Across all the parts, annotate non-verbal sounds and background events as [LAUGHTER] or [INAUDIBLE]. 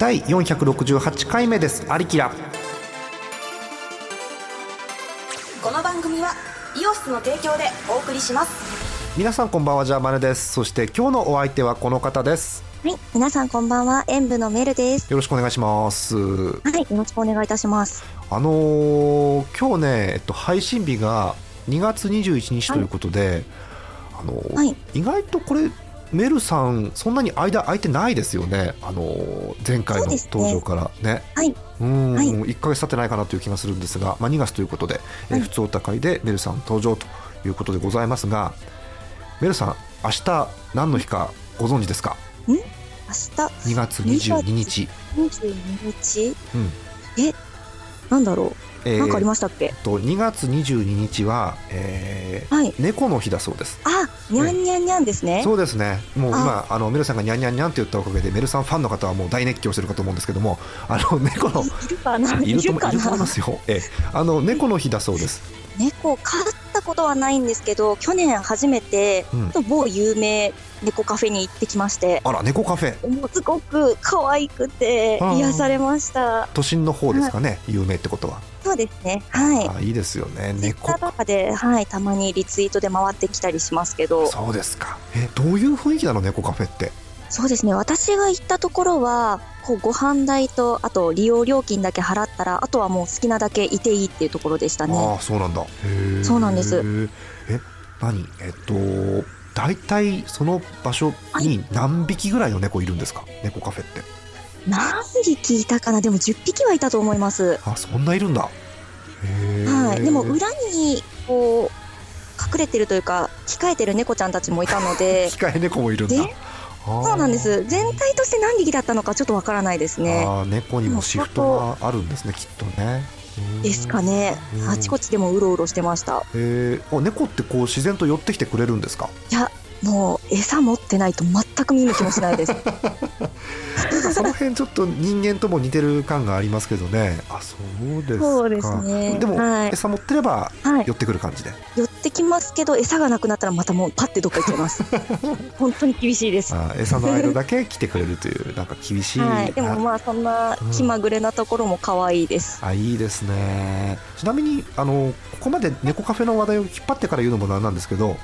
第468回目です。アリキラ。この番組はイオシスの提供でお送りします。皆さんこんばんはジャーマネです。そして今日のお相手はこの方です。はい、皆さんこんばんは、演舞のメルです。よろしくお願いします。はい、よろしくお願いいたします。あのー今日ね、えっと、配信日が2月21日ということで、あのーはい。意外とこれメルさんそんなに間空いてないですよね。あのー前回の登場からね。はい、うん、はい。1ヶ月経ってないかなという気がするんですが、まあ、2月ということで、えーはい普通お高いでメルさん登場ということでございますがメルさん明日何の日かご存知ですか？明日？2月22日、22日？うん。なんだろう、えーなんかありましたっけ？と2月22日は、えーはい。猫の日だそうですあ、にゃんにゃんにゃんですね。そうですねもう今ああのメルさんがニャンニャンニャンって言ったおかげでメルさんファンの方はもう大熱狂してるかと思うんですけどもあの猫のいるかな？いると思かいまな。すよ、ええあの猫の日だそうです、猫飼ったことはないんですけど、去年初めてうん、某有名猫カフェに行ってきまして、あら猫カフェ。もうすごく可愛くて癒されました。都心の方ですかね、有名ってことは、そうですね。はい。あいいですよね。猫。とかで、はい、たまにリツイートで回ってきたりしますけど、そうですか。えどういう雰囲気なの猫カフェって？そうですね。私が行ったところは、こうご飯代と、あと利用料金だけ払ったら、あとはもう好きなだけいていいっていうところでしたあね。あそうなんだ。そうなんです。え何？えっと大体その場所に何匹ぐらいの猫いるんですか？猫カフェって。何匹いたかな？でも10匹はいたと思います。あそんないるんだ。はい。でも裏に、こう、隠れてるというか、控えてる猫ちゃんたちもいたので、[LAUGHS] 控え猫もいるんだ。でそうなんです。全体として何匹だったのかちょっとわからないですね。猫にもシフトがあるんですねきっとねうんですかね。あちこちでもうろうろしてました。えー、あ猫ってこう自然と寄ってきてくれるんですか？いや、もう餌持ってないと全く見向きもしないです。[LAUGHS] その辺ちょっと人間とも似てる感がありますけどねあそうですかそうですねでも、はい餌持ってればはい寄。ってくる感じで、寄ってきますけど餌がなくなったらまたもうパッてどっか行っちゃいます。[LAUGHS] 本当に厳しいです。餌の間だけ来てくれるという [LAUGHS] なんか厳しい、はい。でもまあそんな気まぐれなところも可愛いです、あいいですね。ちなみにあのここまで猫カフェの話題を引っ張ってから言うのもなんなんですけど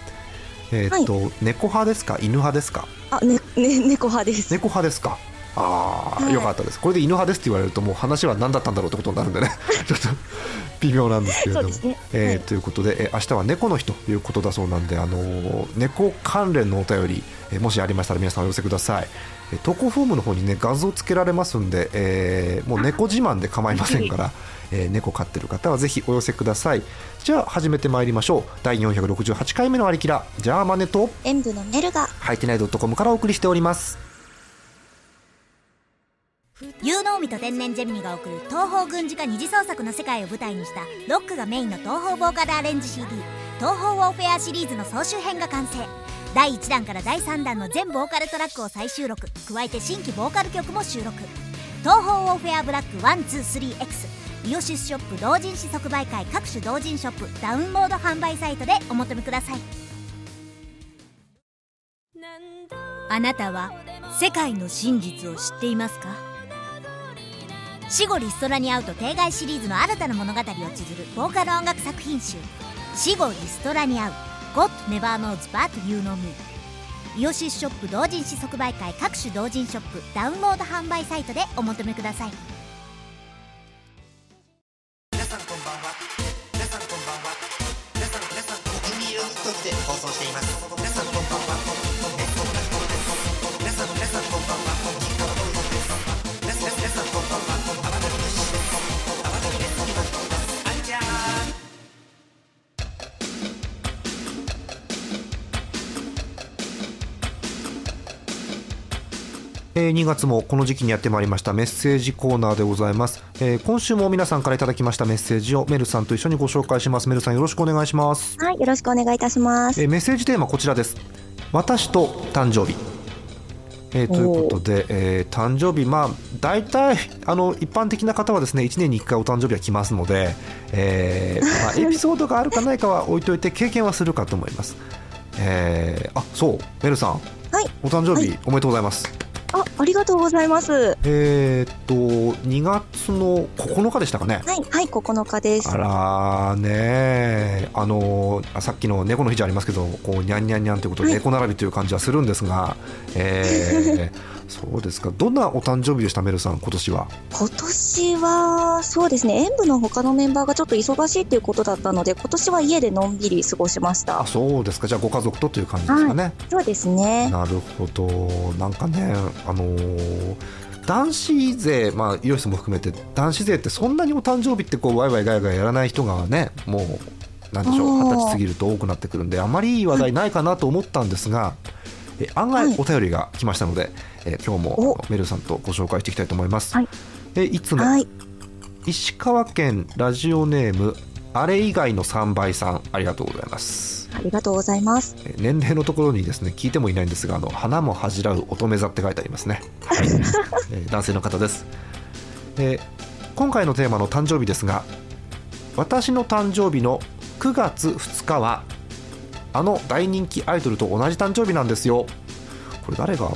えーっと、猫派ですか？犬派ですか？あねね猫派です。猫派ですか？ああ、はい。よかったです。これで犬派ですって言われるともう話は何だったんだろうってことになるんでね。[LAUGHS] ちょっと微妙なんですけれども、ね、えーはい。ということで、えー明日は猫の日ということだそうなんで、あのー猫関連のお便り、えーもしありましたら皆さんお寄せください、えー投稿フォームの方にね画像つけられますんで、えーもう猫自慢で構いませんから、えー猫飼ってる方はぜひお寄せください。じゃあ始めてまいりましょう。第468回目のありきら。じゃあマネと。演舞のメルが。はいてない .com からお送りしております有能美と天然ジェミニが送る東方軍事化二次創作の世界を舞台にしたロックがメインの東方ボーカルアレンジ CD「東方ウォーフェア」シリーズの総集編が完成。第1弾から第3弾の全ボーカルトラックを再収録。加えて新規ボーカル曲も収録。東方ウォーフェアブラック 123X イオシスショップ同人誌即売会各種同人ショップ。ダウンロード販売サイトでお求めください。あなたは世界の真実を知っていますか？死後リストラに会うと定外シリーズの新たな物語を綴るボーカル音楽作品集死後リストラに会う God Never Knows But You Know Me イオシスショップ同人誌即売会各種同人ショップダウンロード販売サイトでお求めください。皆さんこんばんは。皆さんこんばんは。皆さん皆さん国民ユニットで放送しています。えー2月もこの時期にやってまいりましたメッセージコーナーでございます、えー今週も皆さんからいただきましたメッセージをメルさんと一緒にご紹介します。メルさんよろしくお願いします、はいよろしくお願いいたします。えーメッセージテーマこちらです。私と誕生日。えーということで、えー誕生日、まあ、大体あの一般的な方はですね1年に1回お誕生日は来ますので、えー [LAUGHS] まあ、エピソードがあるかないかは置いといて経験はするかと思います、えーあそう。メルさん。はい。お誕生日、はい。おめでとうございますあありがとうございます。えーっと2月の9日でしたかね。はい、はい、9日です。あらーねー。あのさっきの猫の日じゃありますけどこうにゃんにゃんにゃんということではい。猫並びという感じはするんですが、えー [LAUGHS] そうですか。どんなお誕生日でしたメルさん今年は？今年は、そうですね、演舞の他のメンバーがちょっと忙しいということだったので、今年は家でのんびり過ごしました。あ。そうですか。じゃあご家族とという感じですかね、そうですね。なるほど。なんかねあのー男子勢、まあ、イオシスも含めて男子勢ってそんなにお誕生日ってこうワイワイガヤガヤやらない人がねもうなんでしょう二十歳過ぎると多くなってくるんであまりいい話題ないかなと思ったんですが、え案外はい。お便りが来ましたので、え今日もメルさんとご紹介していきたいと思います。はい。えいつも、はい、石川県ラジオネームあれ以外の3倍さんありがとうございます。ありがとうございます。えー年齢のところにですね聞いてもいないんですがあの花も恥じらう乙女座って書いてありますね、は [LAUGHS] いえー男性の方です、えー今回のテーマの誕生日ですが私の誕生日の9月2日はあの大人気アイドルと同じ誕生日なんですよ。これ誰が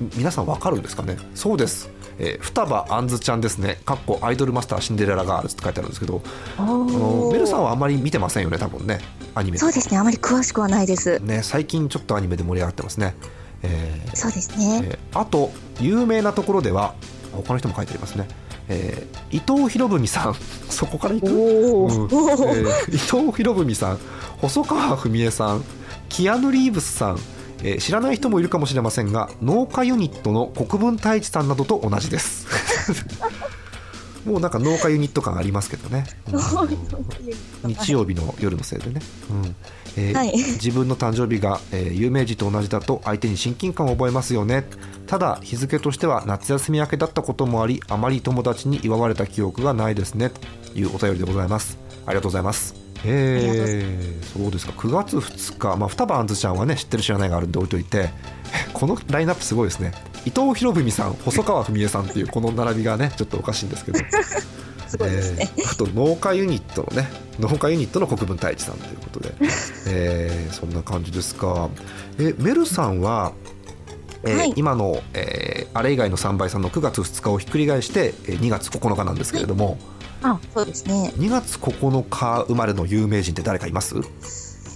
み皆さんわかるんですかね？そうです、えー双葉あんずちゃんですね。かっこアイドルマスターシンデレラガールズって書いてあるんですけど。あのメルさんはあんまり見てませんよね多分ね。アニメ。そうですね、あまり詳しくはないです。ね、最近ちょっとアニメで盛り上がってますね。えー。そうですね。えーあと有名なところでは他の人も書いてありますね、えー伊藤博文さん。[LAUGHS] そこからいく、うん。えー伊藤博文さん。細川文江さん。キアヌ・リーブスさん、えー知らない人もいるかもしれませんが農家ユニットの国分太一さんなどと同じです。[LAUGHS] もうなんか農家ユニット感ありますけどね、うん。日曜日の夜のせいでね、うん。えーはい。自分の誕生日が、えー有名人と同じだと相手に親近感を覚えますよね。ただ日付としては夏休み明けだったこともありあまり友達に祝われた記憶がないですね。というお便りでございます。ありがとうございますえー、そうですか。9月2日、まあ、双葉あんずちゃんはね知ってる知らないがあるんで置いといてこのラインナップすごいですね。伊藤博文さん細川文江さんっていうこの並びがねちょっとおかしいんですけど。すごいですね。えーあと農家ユニットのね農家ユニットの国分太一さんということで、えーそんな感じですか。えメルさんは、えーはい。今の、えーあれ以外の3倍さんの9月2日をひっくり返して、えー2月9日なんですけれども、あ、そうですね。2月9日生まれの有名人って誰かいます？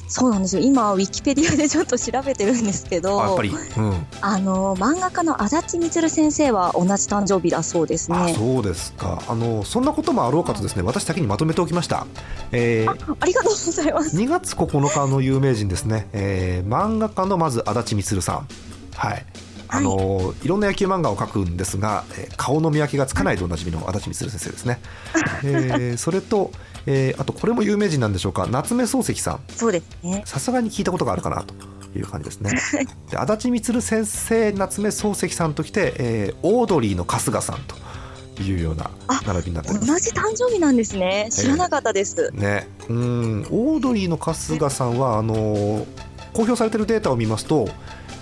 そうなんですよ。今、ウィキペディアでちょっと調べてるんですけど、あやっぱり、うん、あの、漫画家の足立みつる先生は同じ誕生日だそうですあね。そうですか。あのそんなこともあろうかとですね私先にまとめておきました、えーありがとうございます。2月9日の有名人ですね、えー漫画家のまず足立みつるさん。はいあのい。ろんな野球漫画を描くんですが、えー顔の見分けがつかないでおなじみの足立みつる先生ですね、[LAUGHS] えーそれと、えーあとこれも有名人なんでしょうか？夏目漱石さん。そうですね。さすがに聞いたことがあるかなという感じですね。[LAUGHS] で足立みつる先生夏目漱石さんときて、えーオードリーの春日さんというようなあ並びになってお同じ誕生日なんですね。知らなかったです。ね、うん。オードリーの春日さんはあのー公表されているデータを見ますと、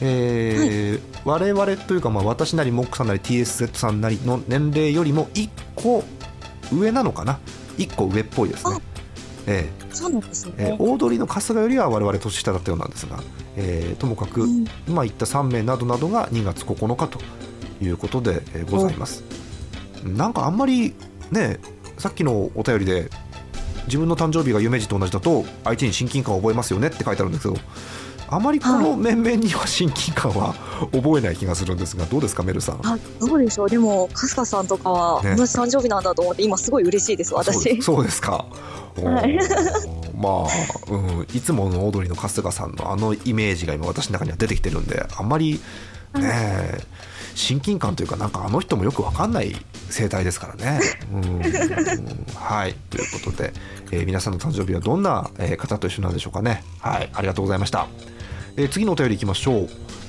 えー我々というか、まあ、私なりモックさんなり TSZ さんなりの年齢よりも1個上なのかな？1個上っぽいですねあ。えそうなんですね。ーえーオードリーの春日よりは我々年下だったようなんですが、えーともかく、うん今言った3名などなどが2月9日ということで、えーございます。なんかあんまりねさっきのお便りで自分の誕生日が有名人と同じだと相手に親近感を覚えますよねって書いてあるんですけどあまりこの面々には親近感は覚えない気がするんですがどうですかメルさん？あ、どうでしょう。でも、春日さんとかはね同じ誕生日なんだと思って、今すごい嬉しいです、私。[LAUGHS] そうですか。まあ、うん、いつものオードリーの春日さんのあのイメージが今私の中には出てきてるんであんまりね、親近感というかなんかあの人もよくわかんない生態ですからね。うんうん [LAUGHS] はいということで、えー皆さんの誕生日はどんな、えー方と一緒なんでしょうかね。はいありがとうございました。えー次のお便りいきましょう。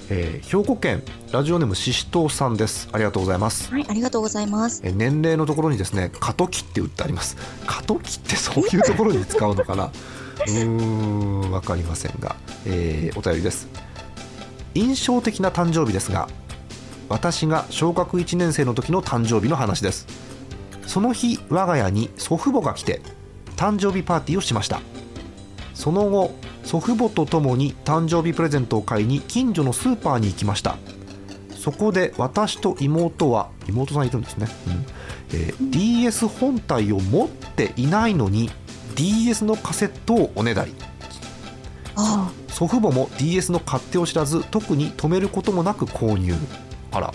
えー兵庫県ラジオネームししとうさんです。ありがとうございます。はい、ありがとうございます。えー年齢のところにですね過渡期って打ってあります過渡期ってそういうところに使うのかな？[LAUGHS] うーんわかりませんが、えーお便りです印象的な誕生日ですが私が小学1年生の時の誕生日の話ですその日我が家に祖父母が来て誕生日パーティーをしましたその後祖父母と共に誕生日プレゼントを買いに近所のスーパーに行きました。そこで私と妹は妹さんいるんですね、うん。えー DS 本体を持っていないのに DS のカセットをおねだり。あ祖父母も DS の勝手を知らず特に止めることもなく購入。あら。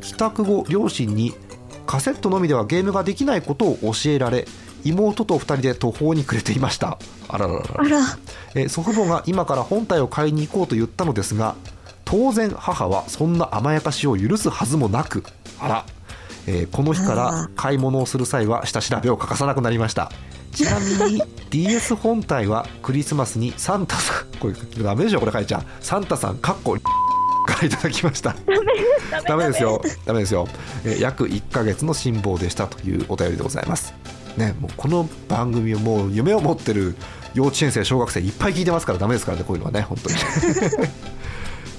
帰宅後両親にカセットのみではゲームができないことを教えられ妹と2人で途方に暮れていました。あらららら。あら。えー祖父母が今から本体を買いに行こうと言ったのですが当然母はそんな甘やかしを許すはずもなくあら、えーこの日から買い物をする際は下調べを欠かさなくなりました。ちなみに [LAUGHS] DS 本体はクリスマスにサンタさんこれダメでしょこれ書いちゃ。うサンタさんかっこからいただきました。ダメですよ。ダメですよ、えー約1ヶ月の辛抱でしたというお便りでございますねもうこの番組をもう夢を持ってる幼稚園生小学生いっぱい聞いてますからダメですからねこういうのはね本当に、[LAUGHS]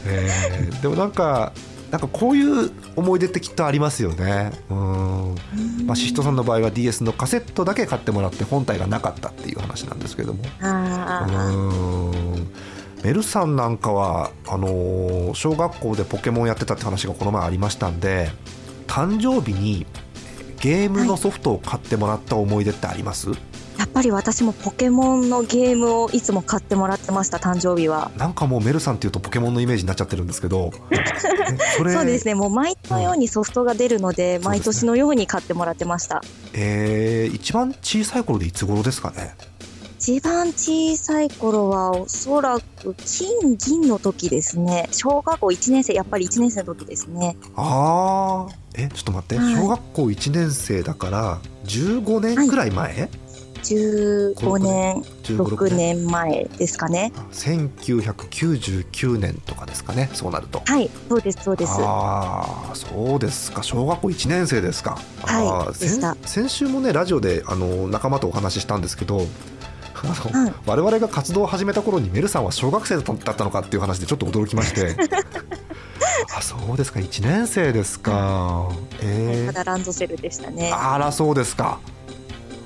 えーでもなんかなんかこういう思い出ってきっとありますよね。うん。まあシヒトさんの場合は DS のカセットだけ買ってもらって本体がなかったっていう話なんですけども。あうーん。メルさんなんかはあのー小学校でポケモンやってたって話がこの前ありましたんで誕生日にゲームのソフトを買ってもらった思い出ってあります、やっぱり私もポケモンのゲームをいつも買ってもらってました誕生日は。なんかもうメルさんっていうとポケモンのイメージになっちゃってるんですけどえ [LAUGHS] そうですねもう毎年のようにソフトが出るので、うん。毎年のように買ってもらってました。えー一番小さい頃でいつ頃ですかね？一番小さい頃はおそらく金銀の時ですね。小学校1年生やっぱり1年生の時ですね。ああえちょっと待って、はい。小学校1年生だから15年くらい前、15年15 6年。前ですかね。1999年とかですかね。そうなると。はいそうですそうです。ああそうですか。小学校1年生ですか。はい先週もねラジオであの仲間とお話ししたんですけどあの、はい。我々が活動を始めた頃にメルさんは小学生だったのかっていう話でちょっと驚きまして。[LAUGHS] あそうですか。1年生ですか。えー。ただランドセルでしたね。あらそうですか。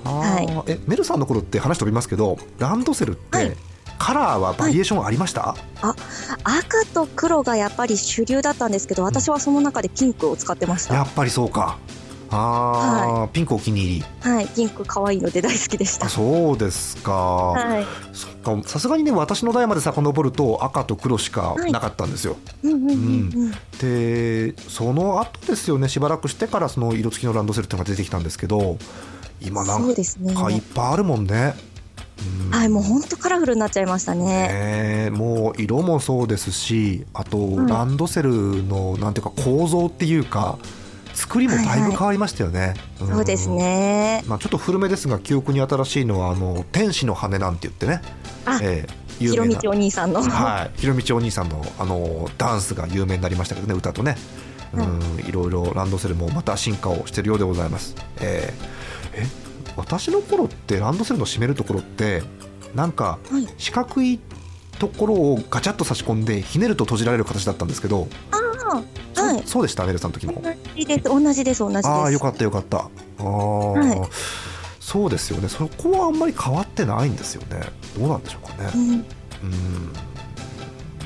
はえメルさんの頃って話飛びますけどランドセルって、はい。カラーはバリエーションありました、赤と黒がやっぱり主流だったんですけど私はその中でピンクを使ってました。やっぱりそうかあー、ピンクお気に入り。はいピンク可愛いので大好きでした。あそうですか、はい。そっかさすがにね私の代まで遡ると赤と黒しかなかったんですよ、うんうんうんうん。でその後ですよねしばらくしてからその色付きのランドセルっていうのが出てきたんですけど今なそうんですね。かいっぱいあるもんね、うん。はいもう本当カラフルになっちゃいましたね。ねえもう色もそうですしあとんランドセルのなんていうか構造っていうか作りもだいぶ変わりましたよね、んそうですね。まあ、ちょっと古めですが記憶に新しいのはあの天使の羽なんて言ってね、あええ有ひろみ名なちお兄さんの。はい、ひろみちお兄さんのあのダンスが有名になりましたけどね歌とね、うん、い。ろいろランドセルもまた進化をしているようでございます。えーえ私の頃ってランドセルの締めるところってなんかはい。四角いところをガチャッと差し込んでひねると閉じられる形だったんですけど、そはい。そうでしたメルさんの時も。同じです。同じです。同じです。ああよかったよかった。ああ、はい。そうですよね。そこはあんまり変わってないんですよね。どうなんでしょうかね。うん。うん。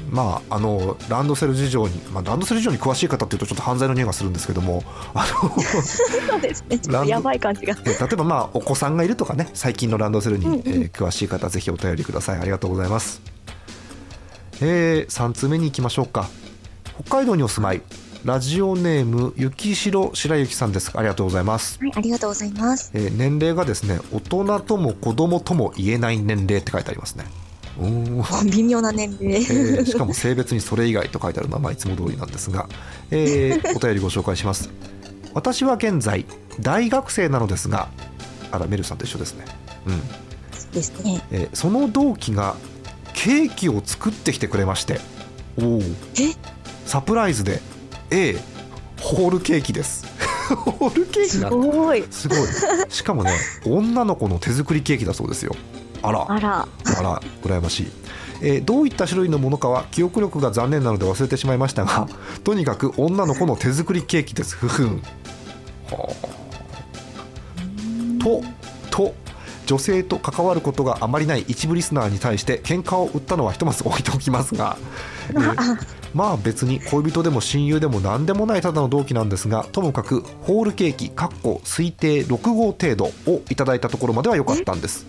まあ、あのランドセル事情に、まあ、ランドセル事情に詳しい方っていうとちょっと犯罪の匂いがするんですけどもあのそうですね。ちょっとやばい感じが。え例えば、まあ、お子さんがいるとかね最近のランドセルに、うんうん。えー詳しい方ぜひお便りください。ありがとうございます、え3通目に行きましょうか。北海道にお住まいラジオネーム雪城白雪さんです。ありがとうございます、はいありがとうございます。えー年齢がですね大人とも子供とも言えない年齢って書いてありますね。うー。ん微妙な年齢、えーしかも性別にそれ以外と書いてあるのはまあいつも通りなんですが、えー [LAUGHS] お便りご紹介します。私は現在大学生なのですがあらメルさんと一緒ですね、うん。ですね。えーその同期がケーキを作ってきてくれまして。おおえ？サプライズで A ホールケーキです。ホールケーキすごい。すごい。しかもね女の子の手作りケーキだそうですよ。あら。あら。あら羨ましい、えーどういった種類のものかは記憶力が残念なので忘れてしまいましたがとにかく女の子の手作りケーキです。ふふん。はあ。とと女性と関わることがあまりない一部リスナーに対して喧嘩を売ったのはひとまず置いておきますが、えーまあ別に恋人でも親友でも何でもないただの同期なんですがともかくホールケーキかっこ推定6号程度をいただいたところまでは良かったんです。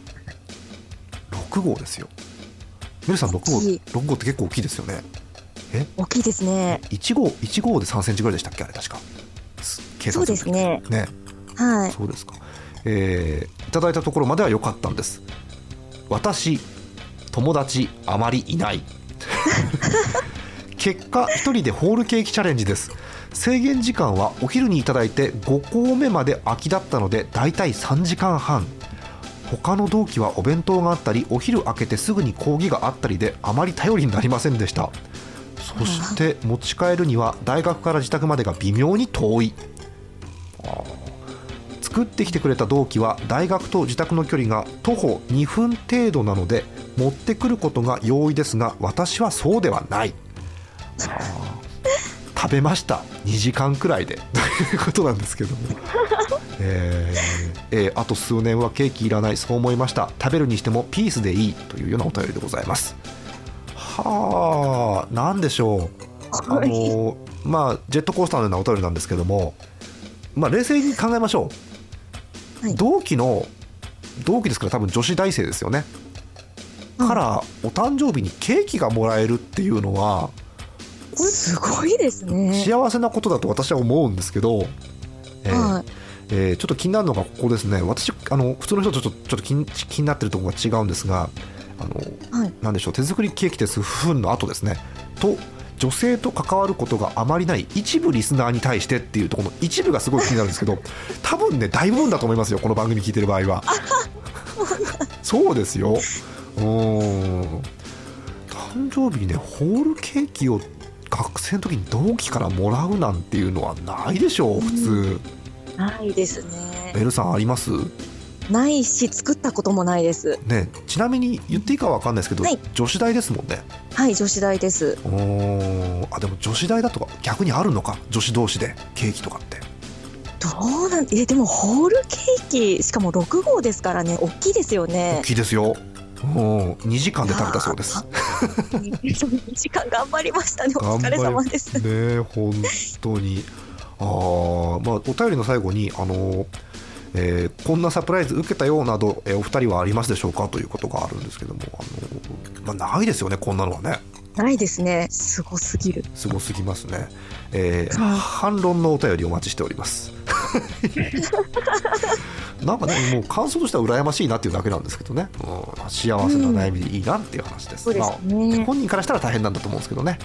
6号ですよ。メルさん6号大きい。6号って結構大きいですよね。大きいですね。1号1号で3センチぐらいでしたっけ？あれ確か。す計そうですね。ね。はい。そうですか、えーいただいたところまでは良かったんです。私友達あまりいない [LAUGHS] 結果1人でホールケーキチャレンジです。制限時間はお昼にいただいて5校目まで空きだったのでだいたい3時間半。他の同期はお弁当があったりお昼開けてすぐに講義があったりであまり頼りになりませんでした。そして持ち帰るには大学から自宅までが微妙に遠い。作ってきてくれた同期は大学と自宅の距離が徒歩2分程度なので持ってくることが容易ですが私はそうではない。食べました。2時間くらいで。ということなんですけども、[LAUGHS] えーえーあと数年はケーキいらない。そう思いました。食べるにしてもピースでいい。というようなお便りでございます。はあなんでしょう。あのーまあジェットコースターのようなお便りなんですけども。まあ冷静に考えましょう、はい。同期の同期ですから多分女子大生ですよね、からお誕生日にケーキがもらえるっていうのはすごいですね。幸せなことだと私は思うんですけど、えーはい。えーちょっと気になるのがここですね。私あの普通の人とちょっとちょっと気に気になってるところが違うんですがあの、はい。なんでしょう。手作りケーキです。不分の後ですね。と女性と関わることがあまりない一部リスナーに対してっていうところの一部がすごい気になるんですけど [LAUGHS] 多分ね大部分だと思いますよ。この番組聞いてる場合は。[LAUGHS] そうですよ。うーん。誕生日にねホールケーキを学生の時に同期からもらうなんていうのはないでしょう普通、ないですね。ベルさんあります？ないし、作ったこともないです。ねちなみに言っていいかわかんないですけど、はい。女子大ですもんね。はい、女子大です。おー。あでも女子大だとか逆にあるのか？女子同士でケーキとかって。どうなん、え、でもホールケーキ、しかも6号ですからね、大きいですよね。大。きいですようん2時間で食べたそうです2時間頑張りましたね。お疲れ様です。ねえ本当にあーまあお便りの最後にあのえーこんなサプライズ受けたよなど、えーお二人はありますでしょうか？ということがあるんですけどもあの、まあ、ないですよねこんなのはねないですね。すごすぎる。すごすぎますね、えーはい反論のお便りお待ちしております [LAUGHS] なんかねもう感想としては羨ましいなっていうだけなんですけどね、うん、幸せな悩みでいいなっていう話です、そうですまあね。本人からしたら大変なんだと思うんですけどね、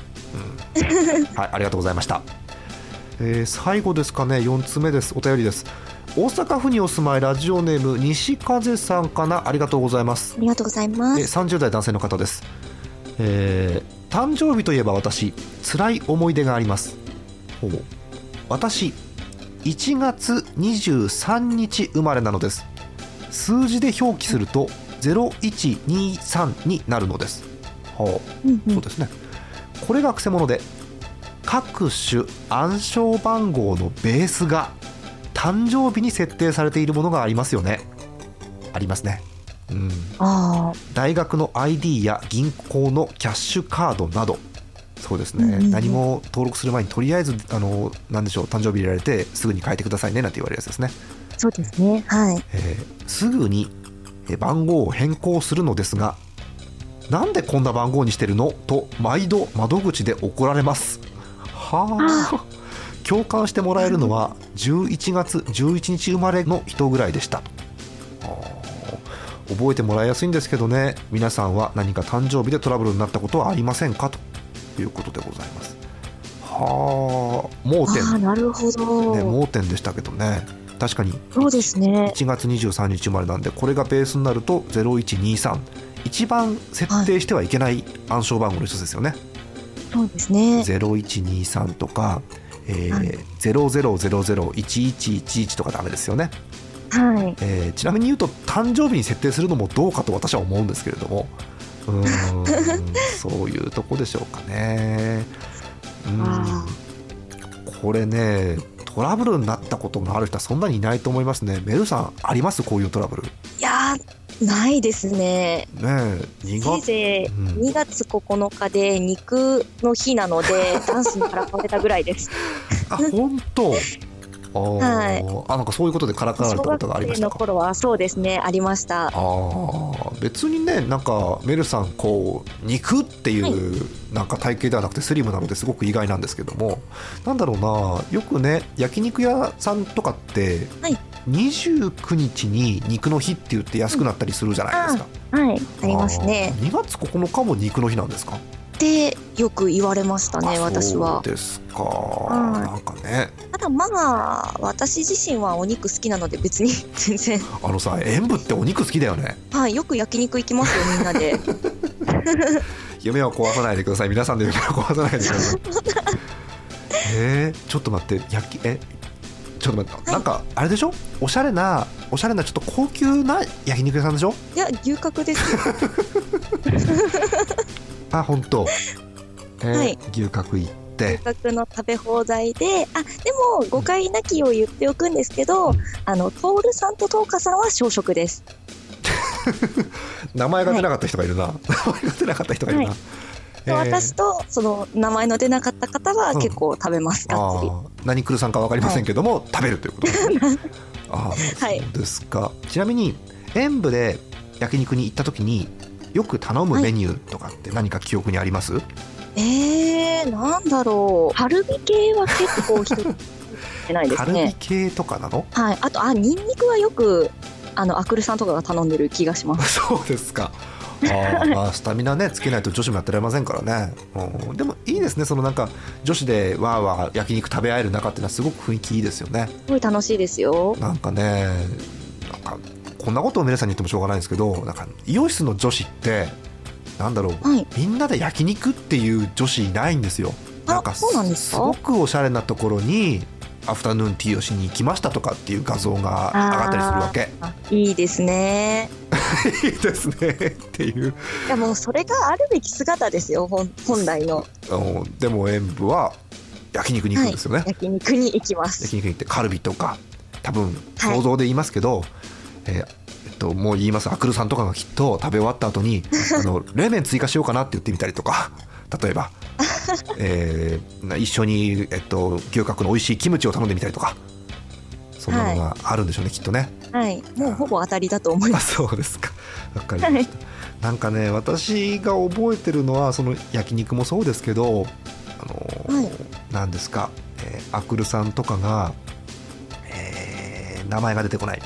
うん。はい、ありがとうございました、えー最後ですかね。4つ目です。お便りです。大阪府にお住まいラジオネーム西風さんかな。ありがとうございます。ありがとうございまえす。30代男性の方です、えー誕生日といえば私辛い思い出があります。ほう。私1月23日生まれなのです。数字で表記すると0123になるのです。ほう。うんうん。そうですね。これがくせ者で各種暗証番号のベースが誕生日に設定されているものがありますよね。ありますね。うん。あ大学の ID や銀行のキャッシュカードなどそうですね、うんうんうん。何も登録する前にとりあえずあのなんでしょう誕生日入れられてすぐに変えてくださいねなんて言われるやつですね、あ、そうですね。はい。えーすぐにえー番号を変更するのですがなんでこんな番号にしてるの？と毎度窓口で怒られます。はあ。共感してもらえるのは11月11日生まれの人ぐらいでした。覚えてもらいやすいんですけどね。皆さんは何か誕生日でトラブルになったことはありませんか？ということでございますはあ盲点ああ、なるほど。ね盲点でしたけどね確かにそうですね。1月23日生まれなんでこれがベースになると0123一番設定してはいけない暗証番号の一つですよね、そうですね。0123とか、えーはい00001111とかダメですよね、はい。えーちなみに言うと誕生日に設定するのもどうかと私は思うんですけれどもそういうとこでしょうかね。うあん。これねトラブルになったことがある人はそんなにいないと思いますね。メルさんあります？こういうトラブル。いやーないですね。ねえ2せい月ぜいうん。2月9日で肉の日なので、ダンスにからかわれたぐらいです。あ本当 [LAUGHS] はい。あなんかそういうことでからかわれ小たことがありま学生のしたか頃はそうですね、ありました。あー。別にねなんかメルさんこう肉っていうなんか体型ではなくてスリムなのですごく意外なんですけどもなんだろうなよくね焼肉屋さんとかって、はい。29日に肉の日って言って安くなったりするじゃないですか、はい、ありますね。あー。2月9日も肉の日なんですか？ってよく言われましたね、あ私は。そう。ですか、いなんかね。ただまあ、私自身はお肉好きなので別に [LAUGHS] 全然、あのさ演舞ってお肉好きだよね。はい、よく焼肉行きますよ、みんなで。[LAUGHS] 夢を壊さないでください。皆さんで夢を壊さないでください。[LAUGHS] えー、ちょっと待って焼きえちょっと待って、なんかあれでしょ？おしゃれなおしゃれなちょっと高級な焼肉屋さんでしょ？いや、牛角ですよ。あ本当。えーはい。牛角行って。牛角の食べ放題で、あ、でも誤解なきを言っておくんですけど、あの、トールさんとトーカさんは小食です。[LAUGHS] 名前が出なかった人がいるな、名前が出なかった人がいるな、はい。えー。私と、その、名前の出なかった方は結構食べます、がっつり。何来るさんか分かりませんけども、食べるということで。す [LAUGHS] ねあーはい。そうですか。ちなみに演舞で焼肉に行った時によく頼むメニューとかって何か記憶にあります、えー、なんだろう。カルビ系は結構一つ [LAUGHS] ってないでカルビすね。系とかなの？はい。あと、あ、ニンニクはよく、あの、アクルさんとかが頼んでる気がします。[LAUGHS] そうですかあー [LAUGHS] まあスタミナねつけないと女子もやってられませんからね、うん、でもいいですねそのなんか女子でわーわー焼肉食べ合える中っていうのはすごく雰囲気いいですよねすごい楽しいですよ。なんかねなんかこんなことを皆さんに言ってもしょうがないんですけどなんかイオシスの女子ってなんだろう、はい。みんなで焼肉っていう女子いないんですよ。あなんかそうなんですか？ごくおしゃれなところにアフタヌーンティーをしに行きましたとかっていう画像が上がったりするわけ。あいいですね。[LAUGHS] いいですね。っていう。いや、もうそれがあるべき姿ですよ、本本来の。でも演舞は焼肉に行くんですよね、焼肉に行きます。焼肉に行ってカルビとか多分はい。想像で言いますけど、えーえっと、もう言います。アクルさんとかがきっと食べ終わった後に [LAUGHS] あの冷麺追加しようかなって言ってみたりとか [LAUGHS] 例えば、えーな一緒に、えっと、牛角の美味しいキムチを頼んでみたりとかそんなのがあるんでしょうね、きっとね。はい。もうほぼ当たりだと思いあます。[LAUGHS] そうですか。わかりました、なんかね私が覚えてるのはその焼肉もそうですけどあの、はい。なんですか、えーアクルさんとかが、えー名前が出てこない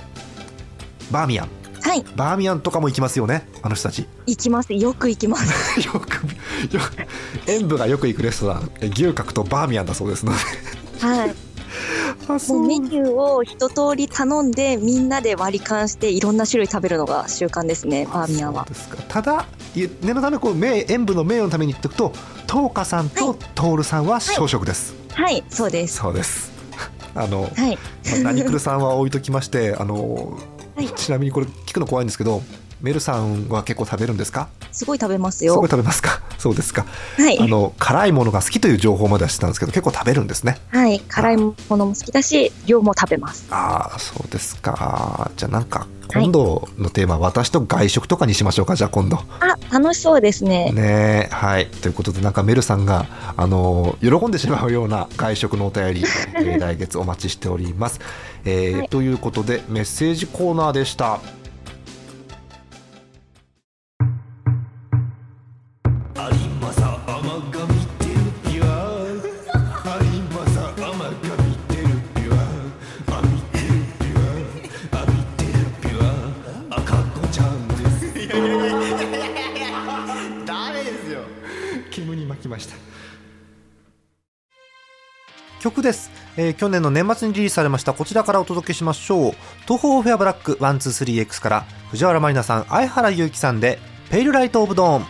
バーミヤンはい。バーミヤンとかも行きますよねあの人たち行きます。よく行きます。[LAUGHS] よくよく演舞がよく行くレストランえ牛角とバーミヤンだそうですのではい。あもうメニューを一通り頼んで、みんなで割り勘して、いろんな種類食べるのが習慣ですね、バーミヤンはそう。ですかただゆ念のためこう名演舞の名誉のために言っておくと東花さんと徹さんは小食です、はい、そうです。そうです [LAUGHS] あの、はい。まあ、何来るさんは置いときましてあの、はい。ちなみにこれ聞くの怖いんですけどメルさんは結構食べるんですか？すごい食べますよ。すごい。食べますか？[LAUGHS] そうですか、はい。あ。の辛いものが好きという情報まではてたんですけど結構食べるんですね。はい。辛いものも好きだし、量も食べます。ああそうですか。じゃあなんか今度のテーマ、私と外食とかにしましょうか。じゃあ今度。あ、楽しそうですね。ねえ。はい。ということでなんかメルさんがあの喜んでしまうような外食のお便り、えー来月お待ちしております、えーはい。ということでメッセージコーナーでした。有正甘が見てるピュア有正甘が見てるピュアあ見てるピュアあ見てるピュア赤子ちゃんです。いやいやいやいやいやダメですよ。[LAUGHS] 煙に巻きました。曲です、えー去年の年末にリリースされましたこちらからお届けしましょう。東方フェアブラック 123X から藤原まりなさん相原祐希さんでペイルライトオブドーン。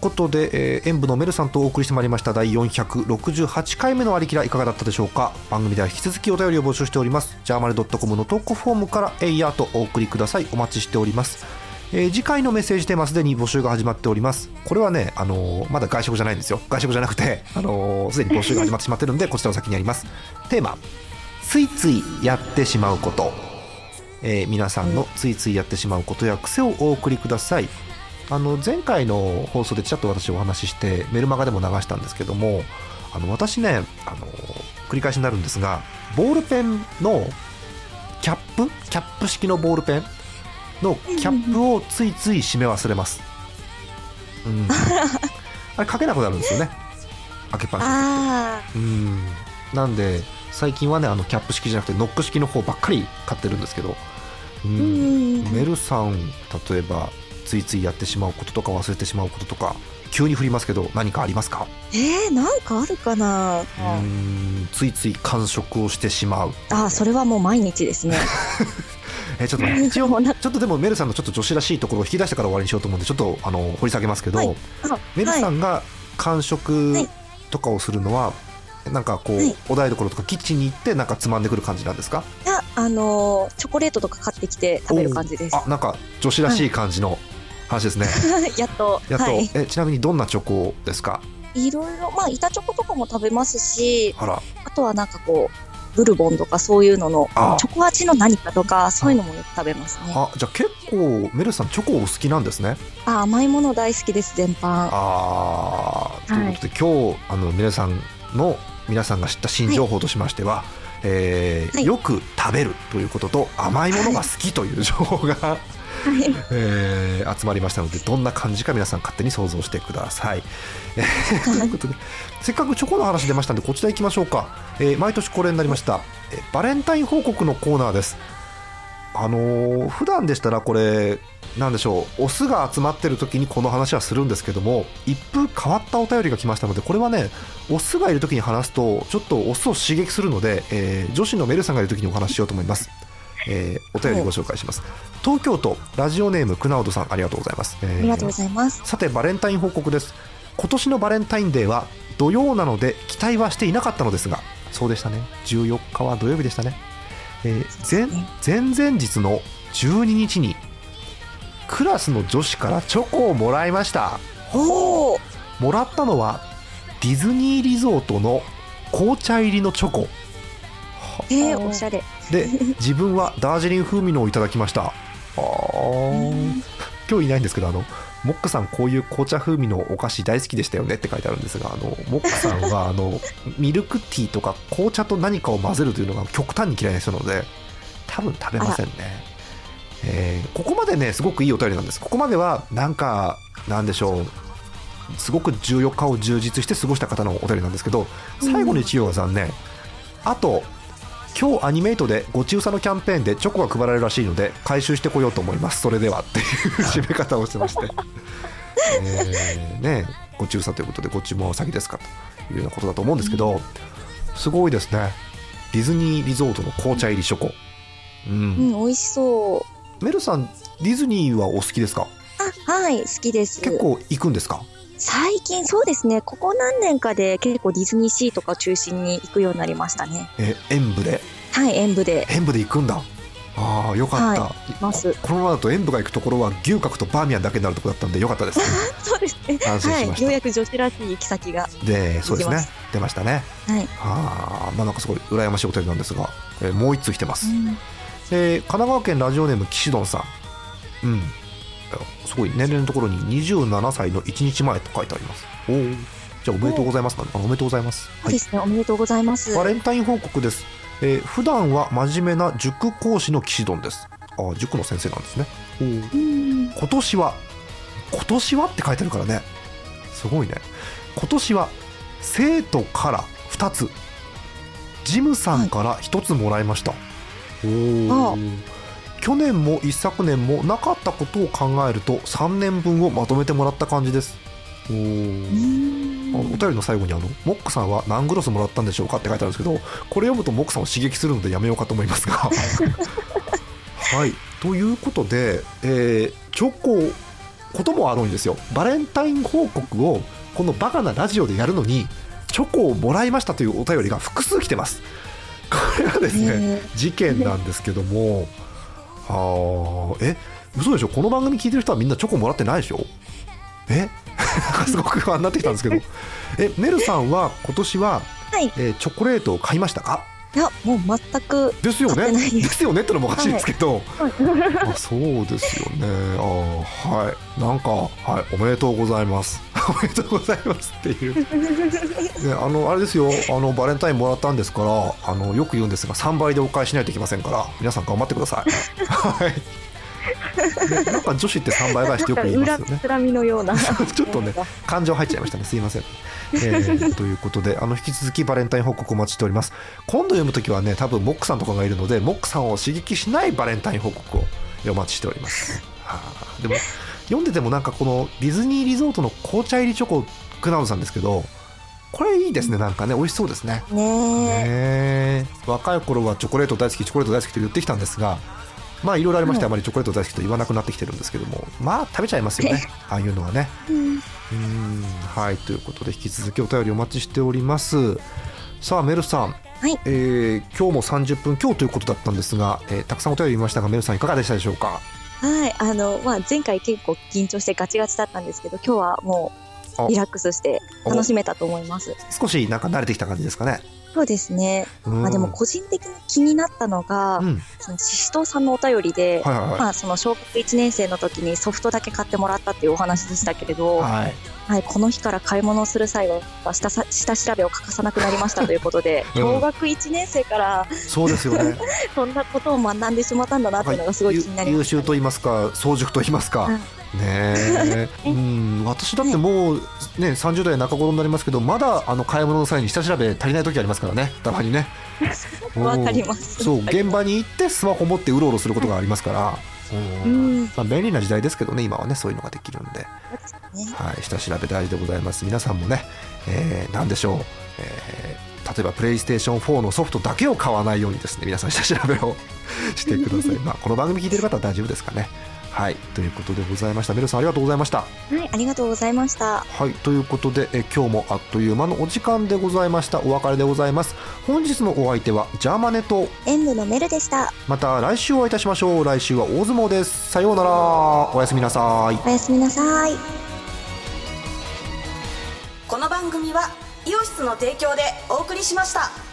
ことで、えー演舞のメルさんとお送りしてまいりました。第468回目のありきらいかがだったでしょうか。番組では引き続きお便りを募集しております。ジャーマネドットコムの投稿フォームから「えいや」とお送りください。お待ちしております。えー次回のメッセージテーマすでに募集が始まっております。これはね、あのーまだ外食じゃないんですよ。外食じゃなくて、あのーすでに募集が始まってしまってるんでこちらを先にやります。テーマついついやってしまうこと、えー皆さんのついついやってしまうことや癖をお送りください。あの前回の放送でちらっと私お話ししてメルマガでも流したんですけどもあの私ねあの繰り返しになるんですがボールペンのキャップキャップ式のボールペンのキャップをついつい締め忘れます、うん、[LAUGHS] あれかけなくなるんですよね。開けっぱなしあうん。なんで最近はねあのキャップ式じゃなくてノック式の方ばっかり買ってるんですけど、うんうん。メルさん例えばついついやってしまうこととか忘れてしまうこととか急に振りますけど何かありますか？ーえー、なんかあるかな、うんついつい完食をしてしまう。あーそれはもう毎日ですね。[LAUGHS] えちょっと一ちょっとでもメルさんのちょっと女子らしいところを引き出してから終わりにしようと思うんでちょっとあの掘り下げますけど、はい。あメルさはいんが完食はいとかをするのは、なんかこう、はい。お台所とかキッチンに行ってなんかつまんでくる感じなんですか？いやあのーチョコレートとか買ってきて食べる感じです。あなんか女子らしい感じの話ですね、[LAUGHS] やっと。やっと、はい。えちなみにどんなチョコですか？いろいろ。まあ板チョコとかも食べますしあら。あとはなんかこうブルボンとかそういうののあチョコ味の何かとかそういうのもよく食べますね。あじゃあ結構メルさんチョコお好きなんですね。あ甘いもの大好きです全般。あーということで、今日あの皆さんの皆さんが知った新情報としましては、えーはい。よく食べるということと甘いものが好きという情報が、はいえー集まりましたのでどんな感じか皆さん勝手に想像してください。えーということでせっかくチョコの話出ましたのでこちら行きましょうか、えー毎年恒例になりました、えーバレンタイン報告のコーナーです。あのー普段でしたらこれなんでしょうオスが集まってる時にこの話はするんですけども一風変わったお便りが来ましたのでこれはねオスがいる時に話すとちょっとオスを刺激するので、えー女子のメルさんがいる時にお話ししようと思います、えーお便りご紹介します。東京都ラジオネームクナウドさんありがとうございます、えーありがとうございます。さてバレンタイン報告です。今年のバレンタインデーは土曜なので期待はしていなかったのですがそうでしたね。14日は土曜日でしたね、えー前前々日の12日にクラスの女子からチョコをもらいました。おおもらったのはディズニーリゾートの紅茶入りのチョコ。えー、おしゃれで自分はダージリン風味のをいただきました。あー。今日いないんですけどあのモックさんこういう紅茶風味のお菓子大好きでしたよねって書いてあるんですがあのモックさんはあの [LAUGHS] ミルクティーとか紅茶と何かを混ぜるというのが極端に嫌いな人なので多分食べませんね、えーここまでねすごくいいお便りなんです。ここまではなんかなんでしょう。すごく14日を充実して過ごした方のお便りなんですけど最後の一行が残念、あと今日アニメイトでごちうさのキャンペーンでチョコが配られるらしいので回収してこようと思います。それではっていう締め方をしてまして。[LAUGHS] えーねごちうさということでご注文は先ですかというようなことだと思うんですけどすごいですね。ディズニーリゾートの紅茶入りチョコ。うん、うん美味しそう。メルさんディズニーはお好きですか？あはい好きです。結構行くんですか？最近そうですね。ここ何年かで結構ディズニーシーとか中心に行くようになりましたね。え演舞で？はい演舞で。演舞で行くんだ。ああよかった、はます。ここのままだと演舞が行くところは牛角とバーミヤンだけになるところだったんでよかったですね。[LAUGHS] そうですね。安心しました。はいようやく女子らしい行き先がでそうですね。出ましたね。はい、はあまあなんかすごい羨ましいお便りなんですが、えーもう一通来てます、うん。えー神奈川県ラジオネーム岸ドンさん。うんすごい年齢のところに27歳の1日前と書いてあります。おおじゃあおめでとうございますか、あおめでとうございます。そうですね、おめでとうございます。バレンタイン報告です、えー普段は真面目な塾講師の岸ドンです。あー塾の先生なんですね。お今年は今年はって書いてあるからね。すごいね。今年は生徒から2つ。ジムさんから1つもらいました、おおあ去年も一昨年もなかったことを考えると3年分をまとめてもらった感じです。おー。あのお便りの最後にあの「モックさんは何グロスもらったんでしょうか?」って書いてあるんですけどこれ読むとモックさんを刺激するのでやめようかと思いますが。[LAUGHS] はい。ということで、えーチョコこともあるんですよ。バレンタイン報告をこのバカなラジオでやるのにチョコをもらいましたというお便りが複数来てます。これはですね、ね事件なんですけどもはあえ嘘でしょ？この番組聞いてる人はみんなチョコもらってないでしょ？え？なんかすごく不安になってきたんですけど。えメルさんは今年は、はい。えーチョコレートを買いましたか？いやもう全くですよね。でです。すよねってのもおかしいですけど、あそうですよね。あはい。なんかはい。おめでとうございます。[LAUGHS] おめでとうございますっていう、[LAUGHS] ね、あのあれですよ。あのバレンタインもらったんですからあのよく言うんですが3倍でお返ししないといけませんから皆さん頑張ってください。はい。ねなんか女子って3倍返しってよく言いますよね。恨みのような。[LAUGHS] ちょっとね感情入っちゃいましたね。すいません、えーということであの引き続きバレンタイン報告お待ちしております。今度読むときはね多分モックさんとかがいるのでモックさんを刺激しないバレンタイン報告をお待ちしております。は [LAUGHS] あでも読んでてもなんかこのディズニーリゾートの紅茶入りチョコクナウドさんですけどこれいいですねなんかね美味しそうですね。ね若い頃はチョコレート大好きチョコレート大好きと言ってきたんですがまあいろいろありましてあまりチョコレート大好きと言わなくなってきてるんですけどもまあ食べちゃいますよね。ああいうのはね。うんうん。はいということで引き続きお便りお待ちしております。さあメルさん、はい。えー今日も30分今日ということだったんですが、えーたくさんお便り見ましたがメルさんいかがでしたでしょうか？はいあのまあ前回結構緊張してガチガチだったんですけど今日はもあうリラックスして楽しめたと思います。少しなんか慣れてきた感じですかねそうですね、うん。まあでも個人的に気になったのが、うん。そのししとうさんのお便りで、はいはいはい。まあその小学1年生の時にソフトだけ買ってもらったっていうお話でしたけれど、はい。はい、この日から買い物をする際は下さ下調べを欠かさなくなりましたということで、うん。小学1年生からそうですよね。[LAUGHS] そんなことを学んでしまったんだなっていうのがすごい気になり優ました、秀と言いますか早熟と言いますか、はいね [LAUGHS] え。うん。私だってもうね30代中頃になりますけどまだあの買い物の際に下調べ足りない時ありますからね。たまにね。[LAUGHS] わかります。そう現場に行ってスマホ持ってうろうろすることがありますから、うん。まあ、便利な時代ですけどね今はねそういうのができるんで、はい、下調べ大事でございます。皆さんもね、えー、何でしょう、えー例えばプレイステーション4のソフトだけを買わないようにですね皆さん下調べを [LAUGHS] してください。まあこの番組聞いてる方は大丈夫ですかねはい。ということでございました。メルさんありがとうございました。はいありがとうございました。はい。ということでえ今日もあっという間のお時間でございました。お別れでございます。本日のお相手はジャーマネと演舞のメルでした。また来週お会いいたしましょう。来週は大相撲です。さようなら。おやすみなさい。おやすみなさい。この番組はイオシスの提供でお送りしました